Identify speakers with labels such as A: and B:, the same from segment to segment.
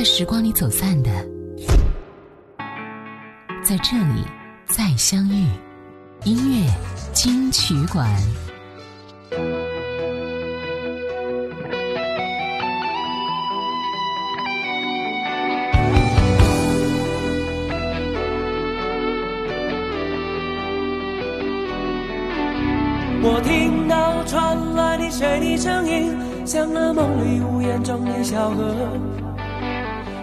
A: 在时光里走散的，在这里再相遇。音乐金曲馆。
B: 我听到传来的谁的声音，像那梦里呜咽中的小河。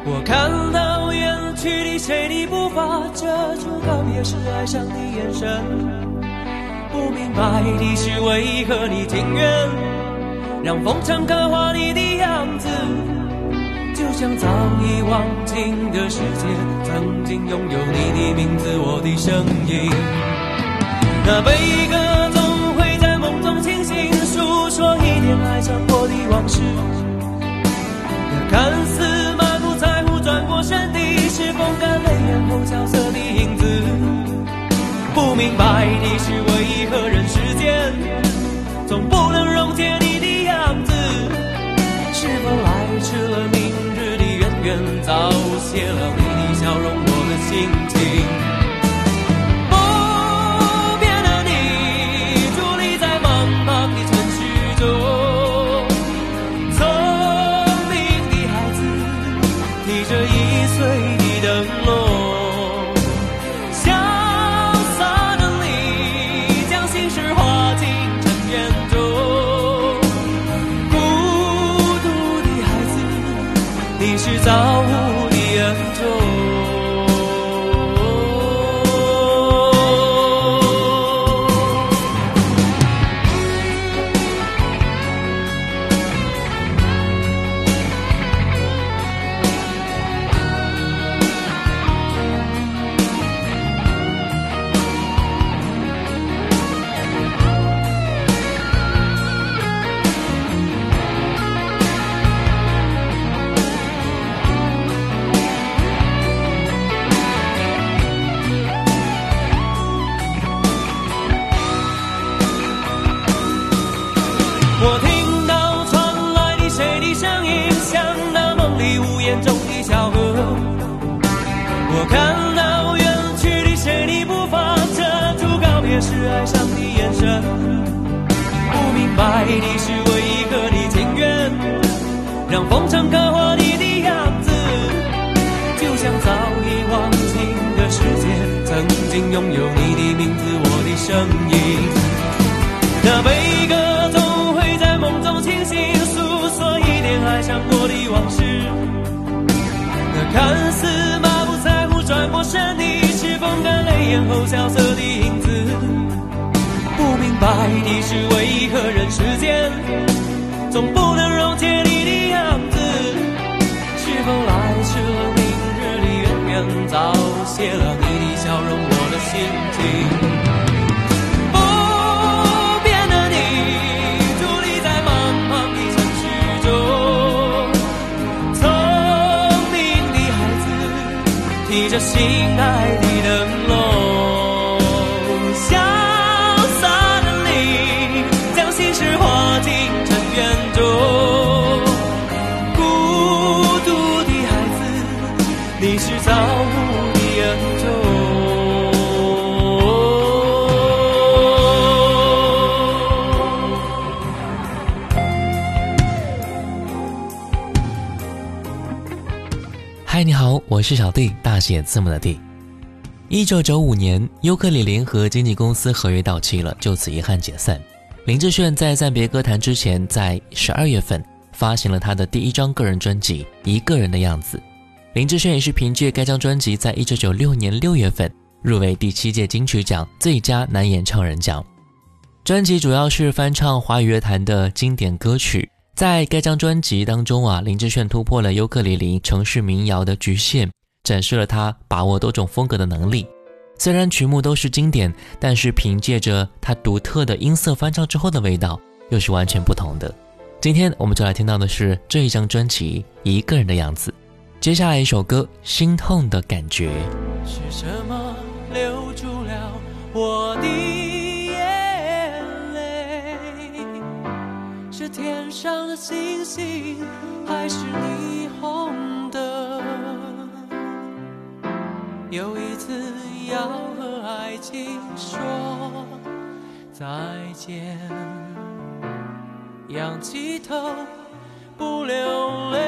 B: 我看到远去的谁的步伐，遮住告别时哀伤的眼神。不明白的是为何你情愿让风尘刻画你的样子，就像早已忘情的世界，曾经拥有你的名字，我的声音。那悲歌总会在梦中清醒，诉说一点爱上过的往事。那看似转过身的，是风干泪眼后萧瑟的影子。不明白你是为何人世间总不能溶解你的样子？是否来迟了明日的渊源，早谢了你的笑容，我的心情。谢了你的笑容，我的心情。不变的你，伫立在茫茫的尘世中，聪明的孩子，提着心爱的灯
C: 我是小弟，大写字母的弟。一九九五年，尤克里联合经纪公司合约到期了，就此遗憾解散。林志炫在暂别歌坛之前，在十二月份发行了他的第一张个人专辑《一个人的样子》。林志炫也是凭借该张专辑，在一九九六年六月份入围第七届金曲奖最佳男演唱人奖。专辑主要是翻唱华语乐坛的经典歌曲。在该张专辑当中啊，林志炫突破了尤克里里城市民谣的局限，展示了他把握多种风格的能力。虽然曲目都是经典，但是凭借着他独特的音色翻唱之后的味道，又是完全不同的。今天我们就来听到的是这一张专辑《一个人的样子》。接下来一首歌《心痛的感觉》。
B: 是什么留住了我的这天上的星星还是霓虹的。又一次要和爱情说再见，仰起头不流泪。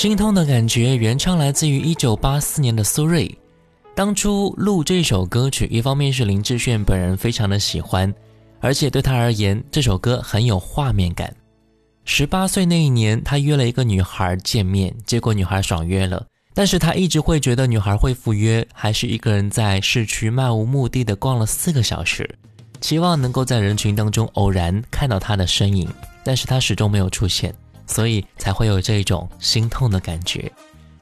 B: 心痛的感觉，
C: 原唱来自于一九八四年的苏芮。当初录这首歌曲，一方面是林志炫本人非常的喜欢，而且对他而言，这首歌很有画面感。十八岁那一年，他约了一个女孩见面，结果女孩爽约了，但是他一直会觉得女孩会赴约，还是一个人在市区漫无目的的逛了四个小时，期望能够在人群当中偶然看到她的身影，但是他始终没有出现，所以才会有这种心痛的感觉。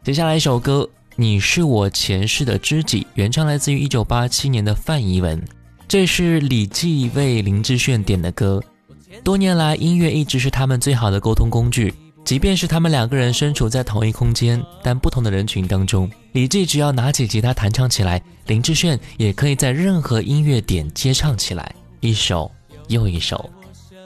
C: 接下来一首歌《你是我前世的知己》，原唱来自于一九八七年的范怡文，这是李记为林志炫点的歌。多年来，音乐一直是他们最好的沟通工具。即便是他们两个人身处在同一空间，但不同的人群当中，李记只要拿起吉他弹唱起来，林志炫也可以在任何音乐点接唱起来，一首又一首，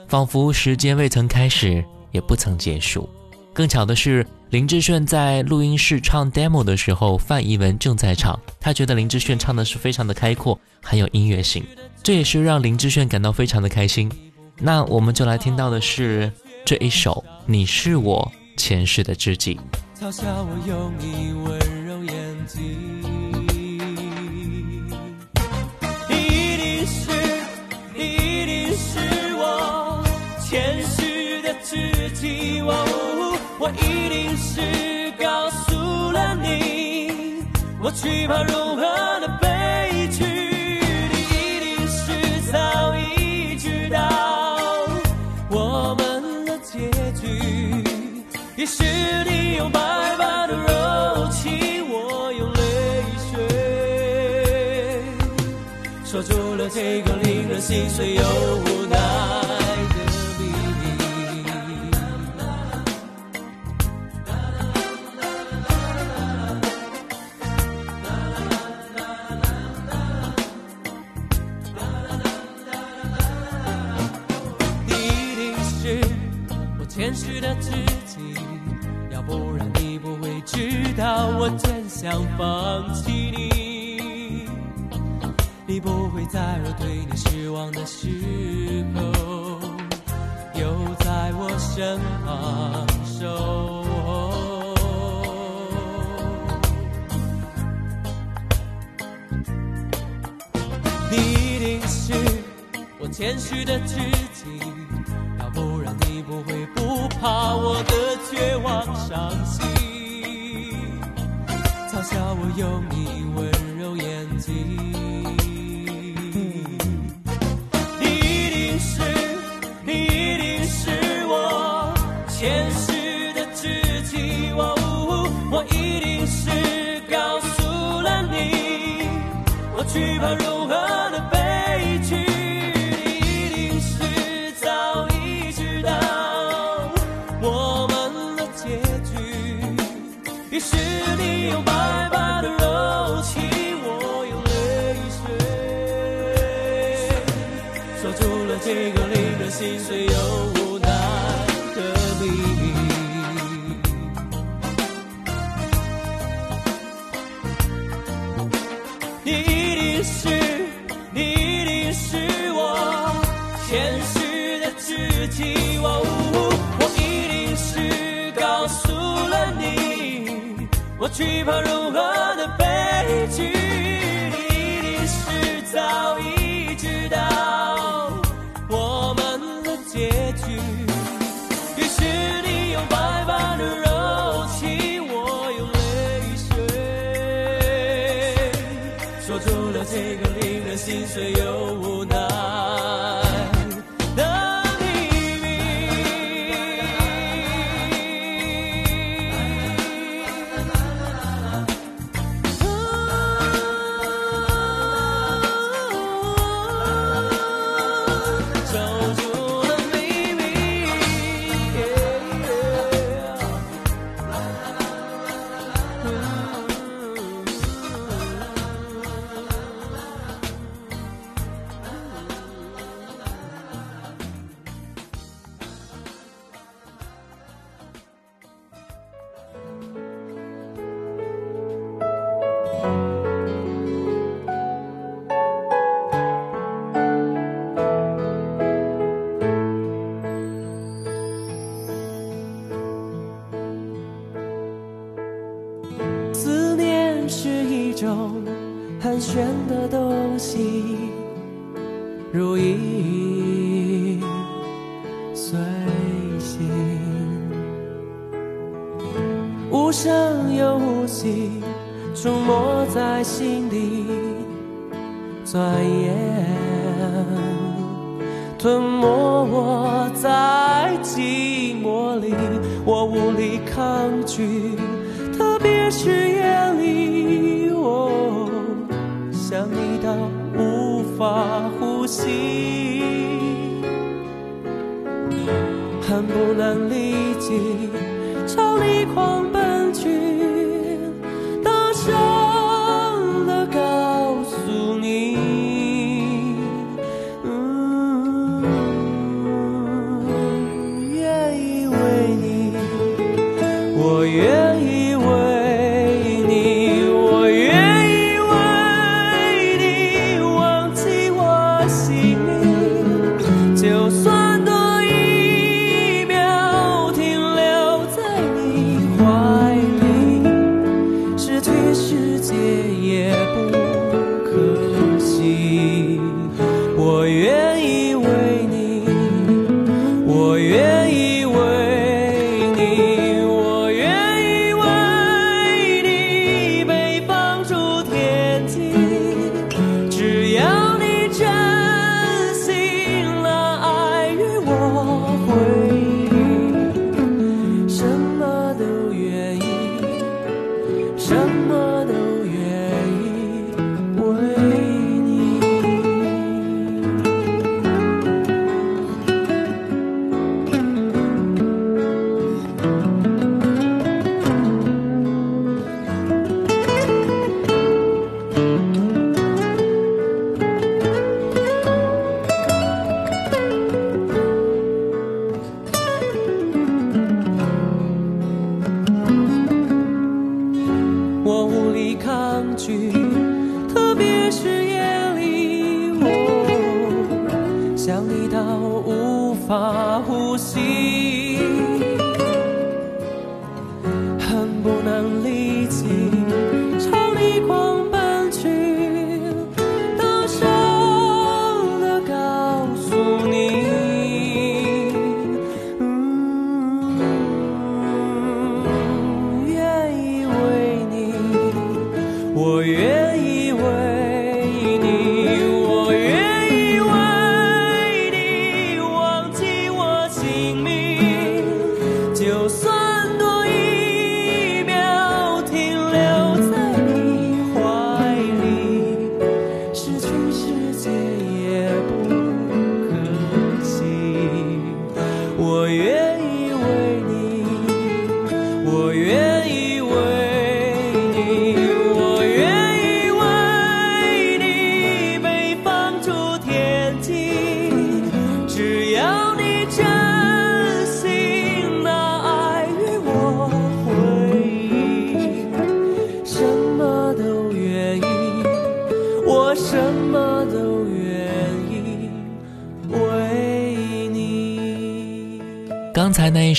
C: 仿佛时间未曾开始，也不曾结束。更巧的是，林志炫在录音室唱 demo 的时候，范怡文正在唱，他觉得林志炫唱的是非常的开阔，很有音乐性，这也是让林志炫感到非常的开心。那我们就来听到的是这一首《你是我前世的知己》。
B: 嘲笑我用你温柔眼睛，一定是，一定是我前世知己，哦，我一定是告诉了你，我惧怕如何的悲剧，你一定是早已知道我们的结局，也是你用白白的柔情，我用泪水，说出了这个令人心碎又无。想放弃你。你不会在我对你失望的时候又在我身旁守候你一定是我前世的知己要不然你不会不怕我的绝望伤心。要我用你温柔眼睛，你一定是，你一定是我前世的知己。我一定是告诉了你，我惧怕。于是你又白白的柔情，我又泪水，锁住了这个令人心碎又。惧怕融合的悲剧，你一定是早已。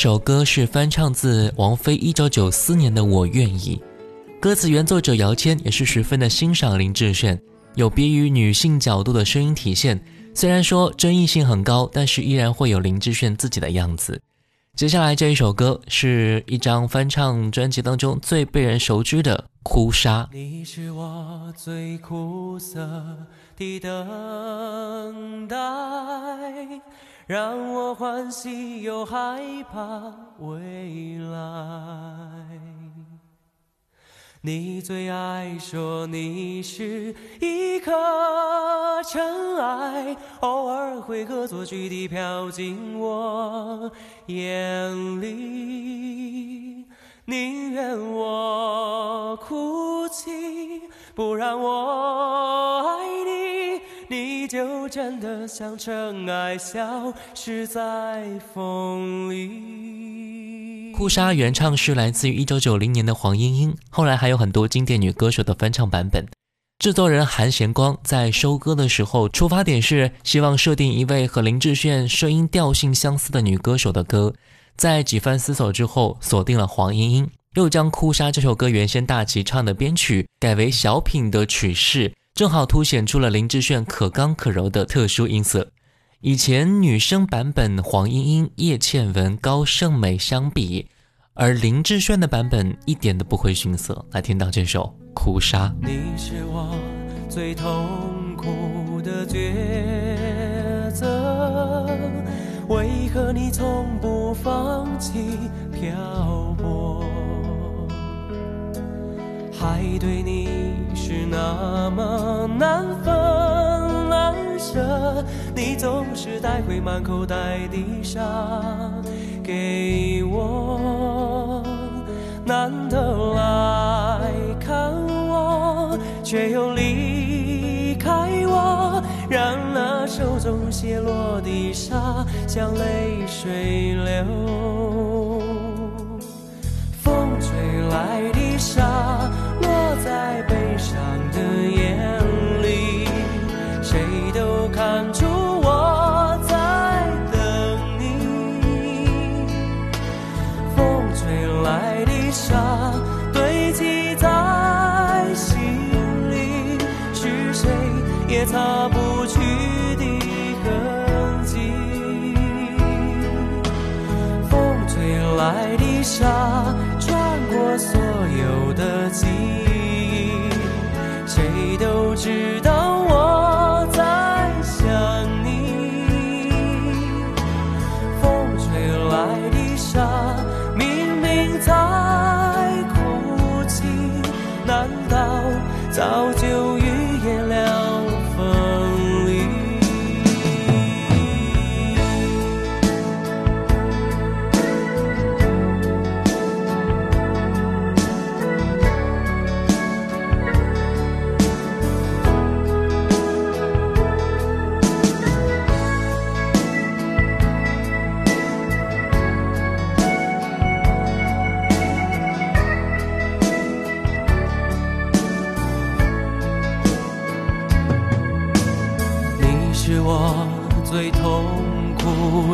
C: 首歌是翻唱自王菲一九九四年的《我愿意》，歌词原作者姚谦也是十分的欣赏林志炫，有别于女性角度的声音体现。虽然说争议性很高，但是依然会有林志炫自己的样子。接下来这一首歌是一张翻唱专辑当中最被人熟知的《哭砂》。
B: 你是我最苦涩的等待，让我欢喜又害怕未来。你最爱说你是一颗尘埃，偶尔会恶作剧地飘进我眼里。宁愿我哭泣，不让我爱你，你就真的像尘埃，消失在风里。
C: 哭砂原唱是来自于一九九零年的黄莺莺，后来还有很多经典女歌手的翻唱版本。制作人韩贤光在收歌的时候，出发点是希望设定一位和林志炫声音调性相似的女歌手的歌。在几番思索之后，锁定了黄莺莺，又将《哭砂》这首歌原先大齐唱的编曲改为小品的曲式，正好凸显出了林志炫可刚可柔的特殊音色。以前女生版本黄莺莺、叶倩文、高胜美相比，而林志炫的版本一点都不会逊色。来听到这首《哭砂》。
B: 你是我最痛苦的抉择，为何你从放弃漂泊？海对你是那么难分难舍，你总是带回满口袋的沙给我，难得来看我，却又离，让那手中泻落的沙像泪水流。风吹来的沙落在悲伤的眼里，谁都看出我在等你。风吹来的沙堆积在心里，是谁也擦不来的沙，穿过所有的记忆，谁都知道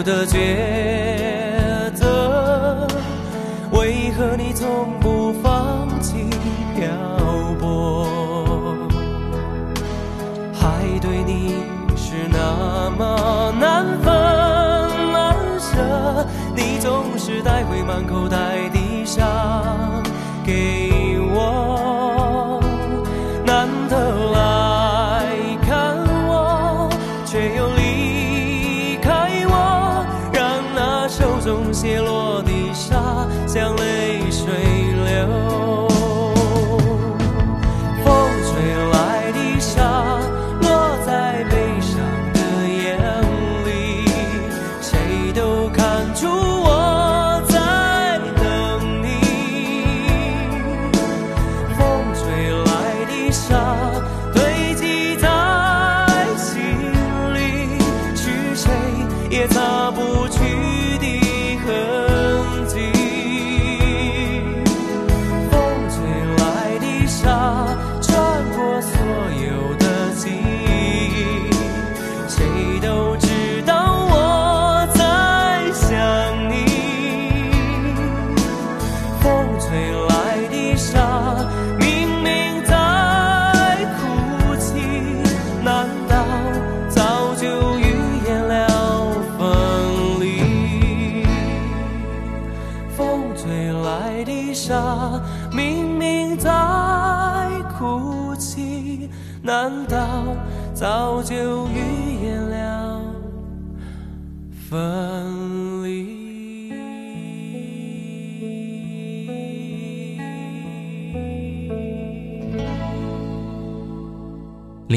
B: 的抉择，为何你从不放弃漂泊？海对你是那么难分难舍，你总是带回满口袋的伤给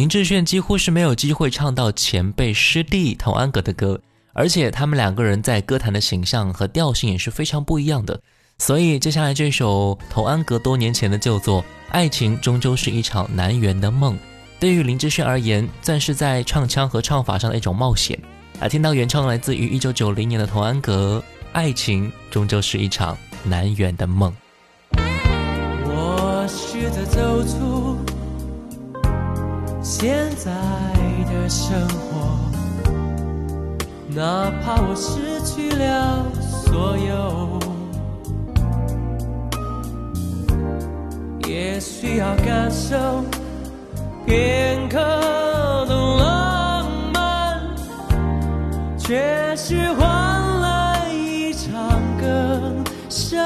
C: 林志炫几乎是没有机会唱到前辈师弟童安格的歌，而且他们两个人在歌坛的形象和调性也是非常不一样的。所以接下来这首童安格多年前的旧作《爱情终究是一场难圆的梦》，对于林志炫而言，算是在唱腔和唱法上的一种冒险。来听到原唱来自于1990年的童安格，《爱情终究是一场难圆的梦》。
B: 我试着走出现在的生活，哪怕我失去了所有，也需要感受片刻的浪漫，却是换来一场更深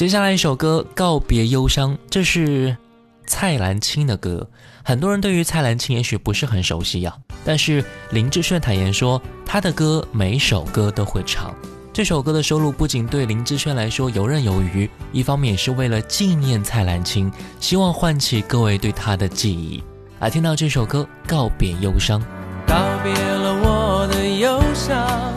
C: 接下来一首歌《告别忧伤》，这是蔡澜清的歌。很多人对于蔡澜清也许不是很熟悉呀、但是林志炫坦言说，他的歌每首歌都会唱。这首歌的收录不仅对林志炫来说游刃有余，一方面也是为了纪念蔡澜清，希望唤起各位对他的记忆。来听到这首歌《告别忧伤》。
B: 告别了我的忧伤，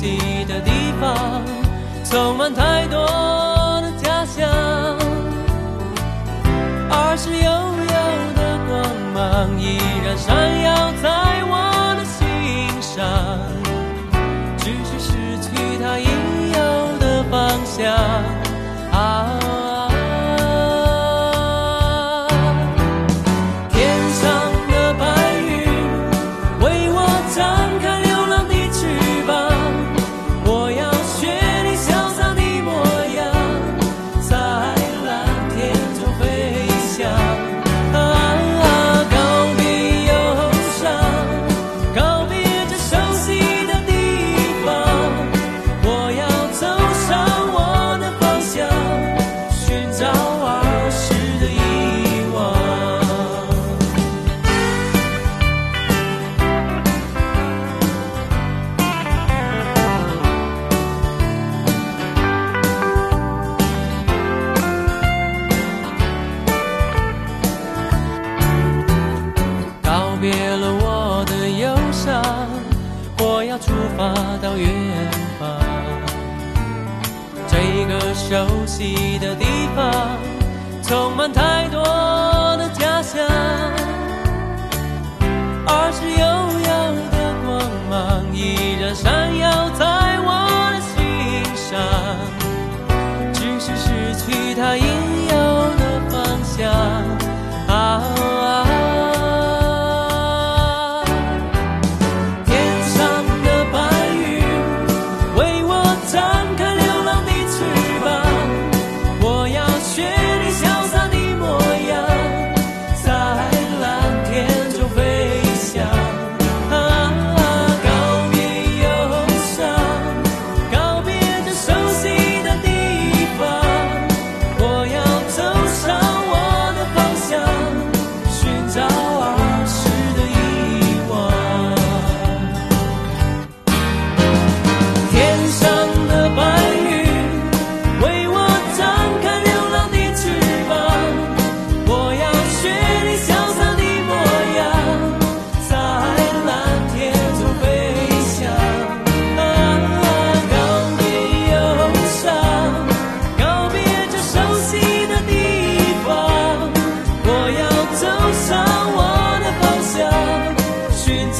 B: 悉的地方，充满太多的假象。儿时悠悠的光芒依然闪耀在我的心上，只是失去它应有的方向。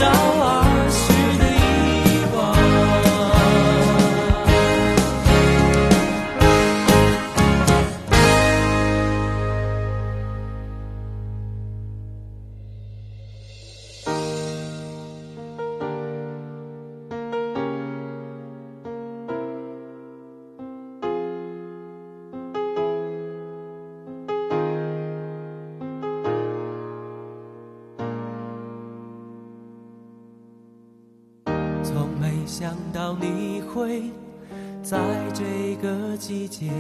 B: 向，会在这个季节，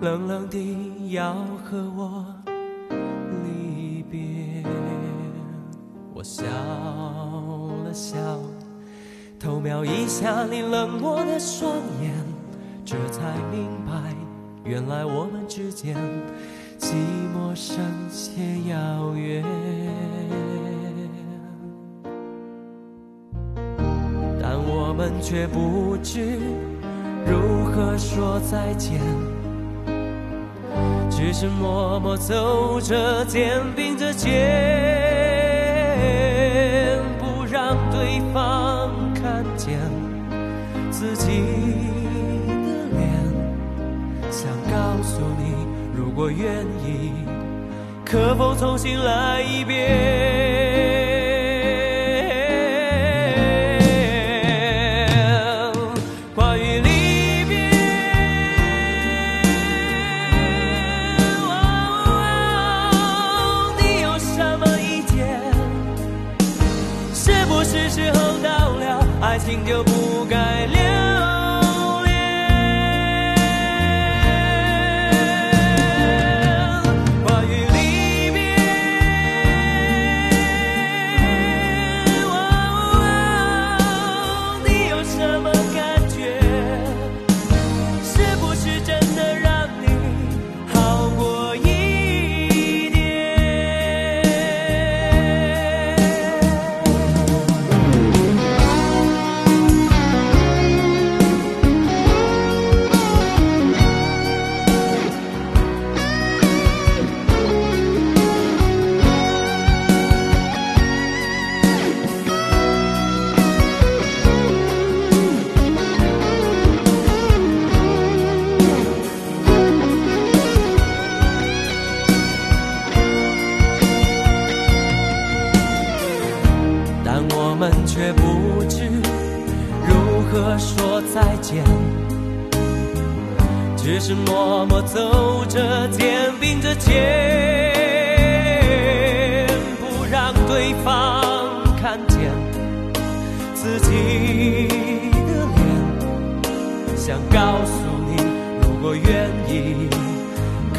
B: 冷冷地要和我离别。我笑了笑，偷瞄一下你冷漠的双眼，这才明白，原来我们之间寂寞深且遥远。却不知如何说再见，只是默默走着，肩并着肩，不让对方看见自己的脸，想告诉你，如果愿意，可否重新来一遍？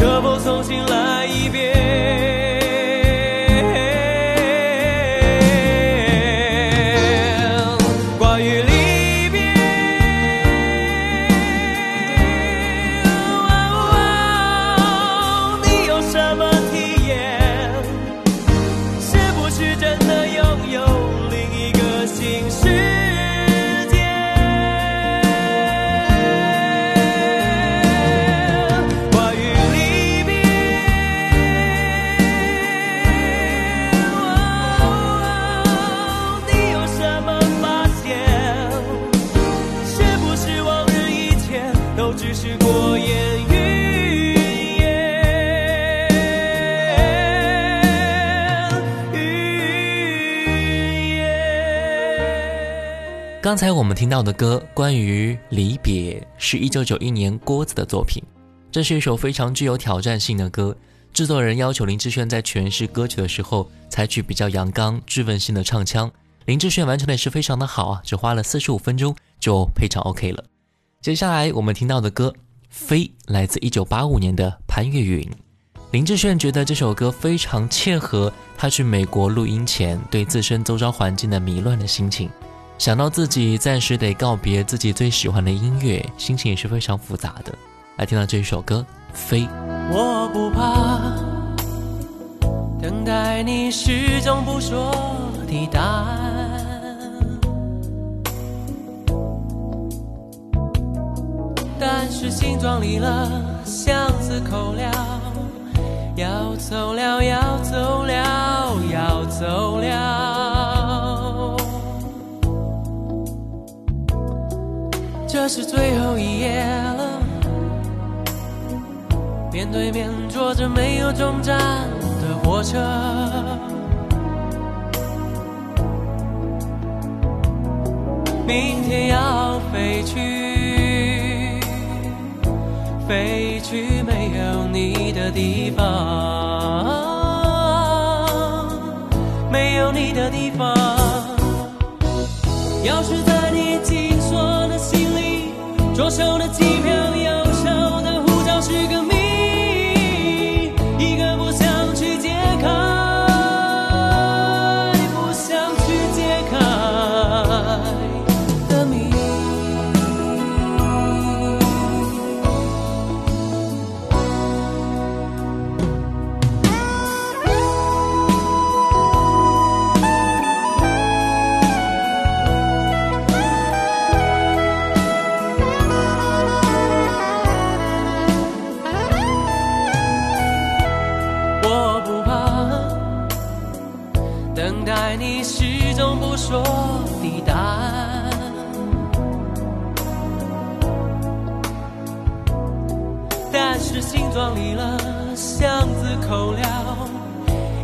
B: 可否重新来一遍？
C: 刚才我们听到的歌关于离别，是一九九一年郭子的作品。这是一首非常具有挑战性的歌。制作人要求林志炫在诠释歌曲的时候，采取比较阳刚、质问性的唱腔。林志炫完成的也是非常的好啊，只花了四十五分钟就配唱 OK 了。接下来我们听到的歌《飞》来自一九八五年的潘越云。林志炫觉得这首歌非常切合他去美国录音前对自身周遭环境的迷乱的心情。想到自己暂时得告别自己最喜欢的音乐，心情也是非常复杂的。来听到这一首歌《飞》。
B: 我不怕等待你始终不说的答案，但是心装离了，巷子口了，要走了，要走了，要走了。这是最后一夜了。面对面坐着没有终站的火车，明天要飞去，飞去没有你的地方，没有你的地方。要是在你记李，左手的机票，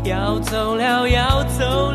B: 要走了要走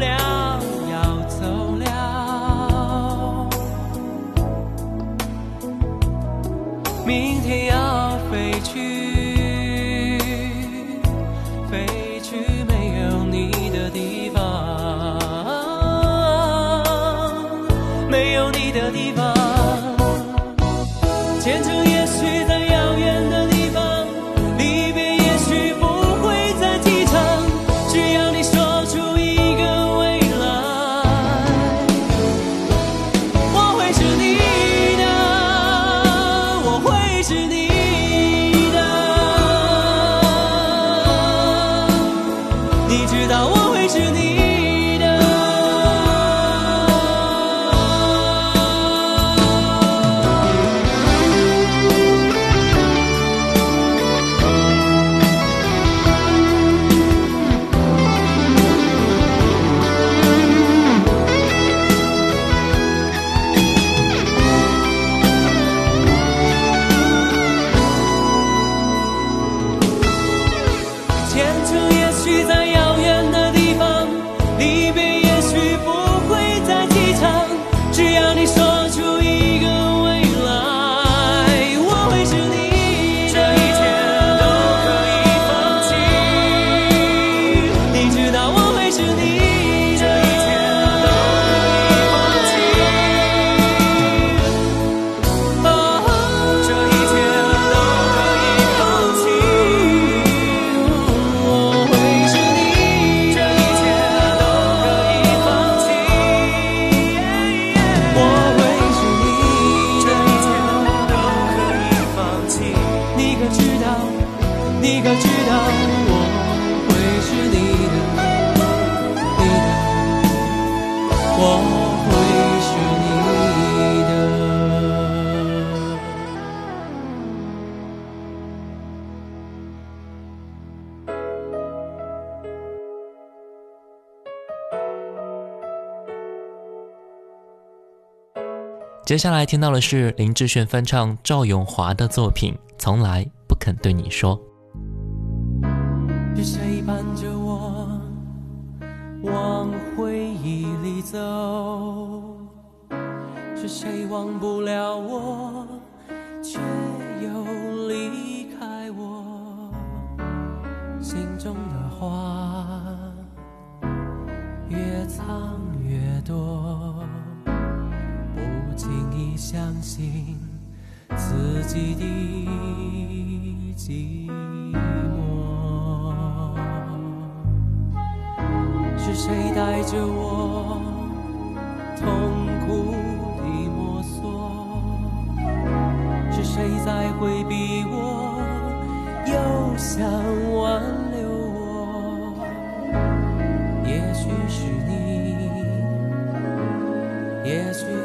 C: 接下来听到的是林志炫翻唱赵咏华的作品，从来不肯对你说。
B: 是谁伴着我往回忆里走？是谁忘不了我，却又离开我？心中的话越藏越多。相信自己的寂寞。是谁带着我痛苦地摸索？是谁在回避我，又想挽留我？也许是你，也许。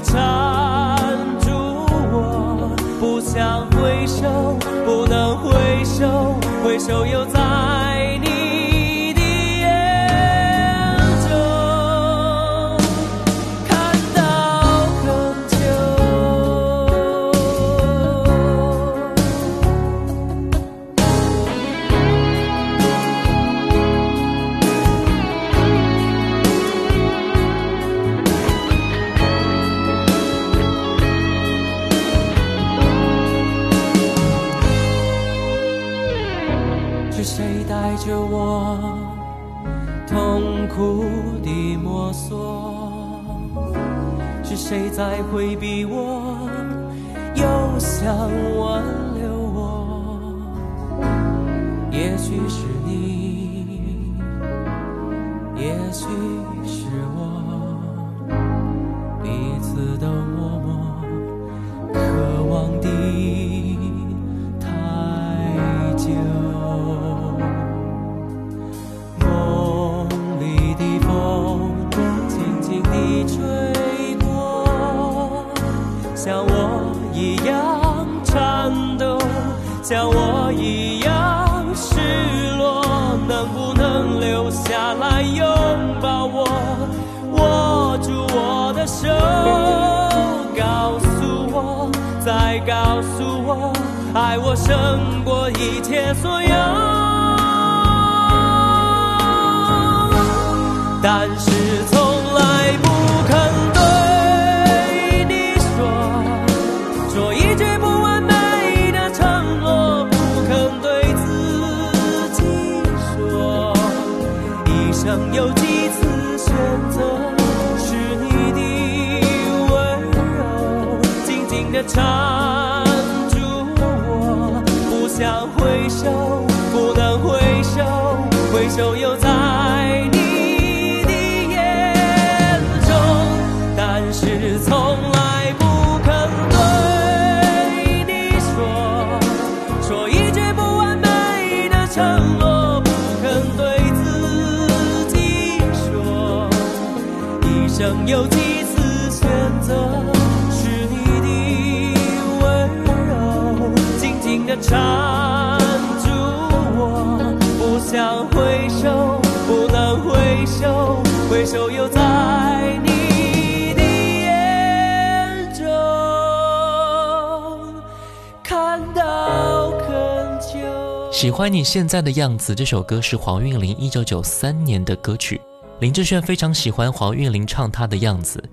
B: 缠住我，不想回首，不能回首，回首又在再回避我，切所有。但是缠住我，不想回首，不能回首，回首又在你的眼中看到恳求。
C: 喜欢你现在的样子这首歌是黄韵玲一九九三年的歌曲，林志炫非常喜欢黄韵玲唱她的样子。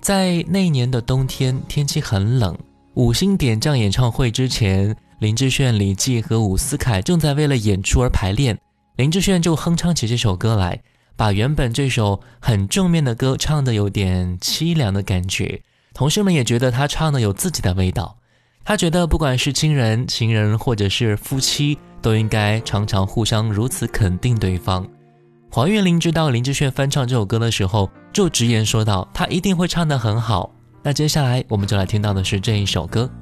C: 在那年的冬天，天气很冷，五星点将演唱会之前，林志炫、李记和伍思凯正在为了演出而排练，林志炫就哼唱起这首歌来，把原本这首很正面的歌唱得有点凄凉的感觉，同事们也觉得他唱的有自己的味道。他觉得不管是亲人、情人或者是夫妻，都应该常常互相如此肯定对方。黄韵玲知道林志炫翻唱这首歌的时候，就直言说道：“他一定会唱得很好。”那接下来我们就来听到的是这一首歌《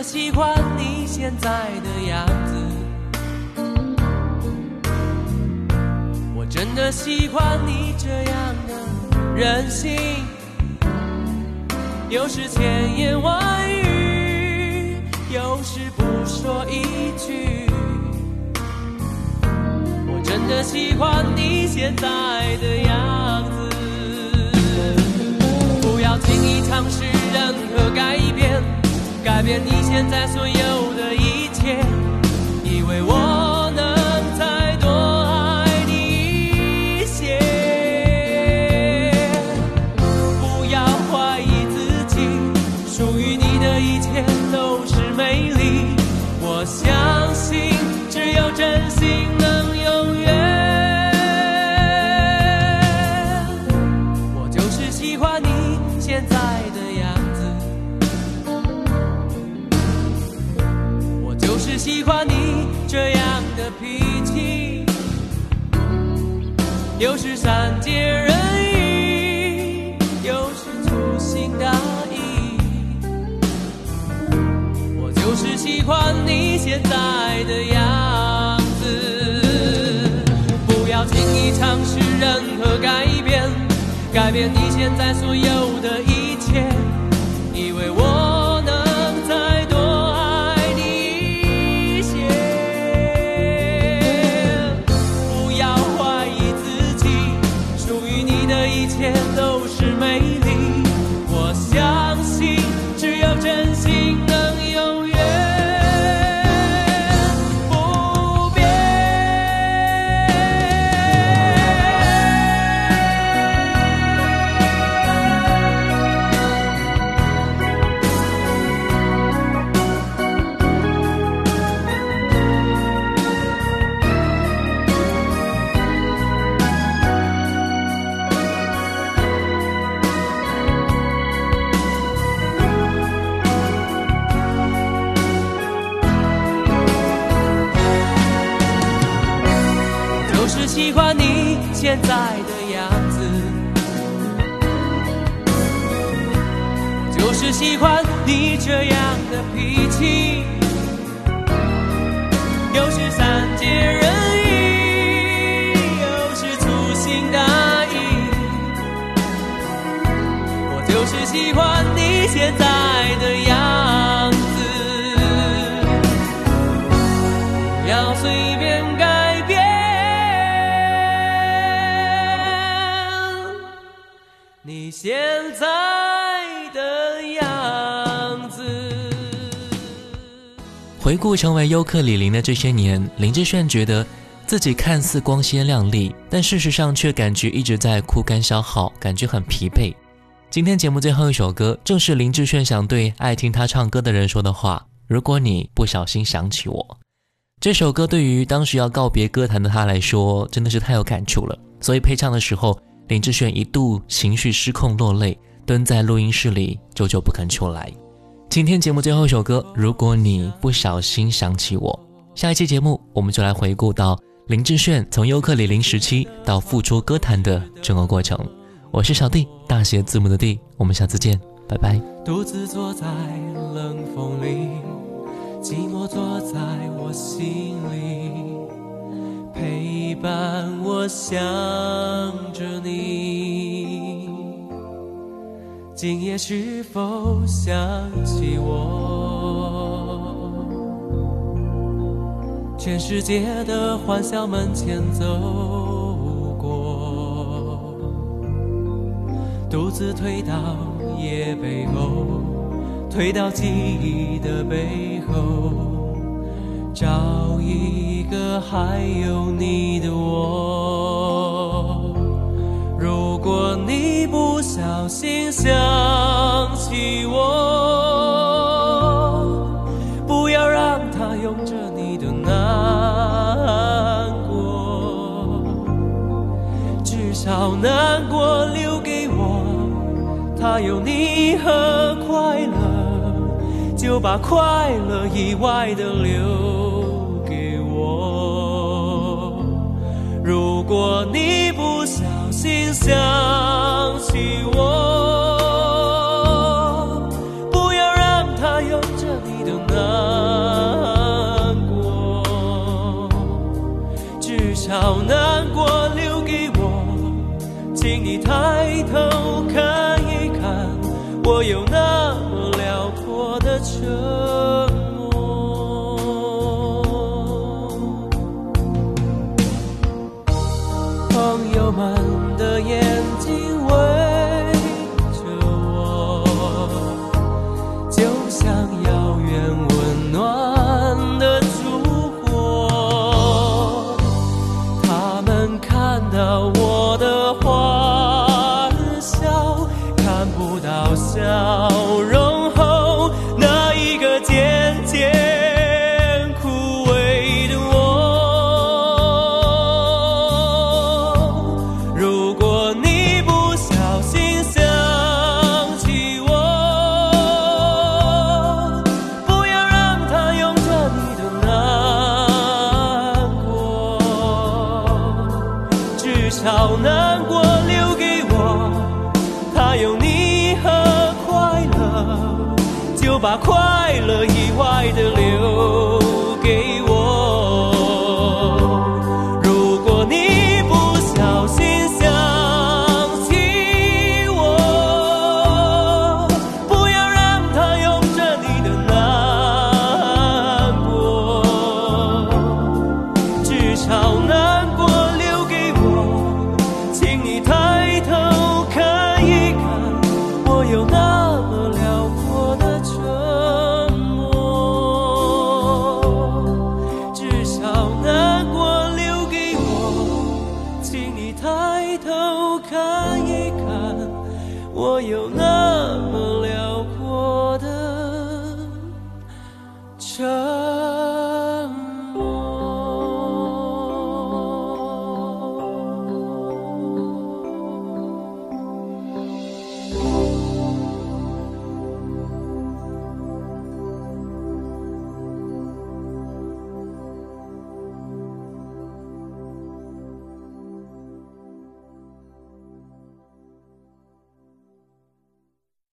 B: 我喜欢你现在的样子，我真的喜欢你这样的任性，有时千言万语，有时不说一句。我真的喜欢你现在的样子，不要轻易尝试任何改变。改变你现在所有的任何改变，改变你现在所有的些人意，有时粗心大意。我就是喜欢你现在的样
C: 回顾成为优客李林的这些年，林志炫觉得自己看似光鲜亮丽，但事实上却感觉一直在枯干消耗，感觉很疲惫。今天节目最后一首歌，正是林志炫想对爱听他唱歌的人说的话：如果你不小心想起我。这首歌对于当时要告别歌坛的他来说，真的是太有感触了。所以配唱的时候，林志炫一度情绪失控落泪，蹲在录音室里久久不肯出来。今天节目最后一首歌，如果你不小心想起我，下一期节目我们就来回顾到林志炫从优客李林时期到复出歌坛的整个过程。我是小弟，大写字母的弟，我们下次见，拜拜。
B: 独自坐在冷风里，寂寞坐在我心里，陪伴我想着你。今夜是否想起我？全世界的欢笑门前走过。独自退到夜背后，退到记忆的背后，找一个还有你的我。如果你小心想起我，不要让他拥着你的难过。至少难过留给我，他有你和快乐，就把快乐以外的留给我。如果你不小心想给我不要让他有着你的难过至少难过留给我请你抬头看一看我有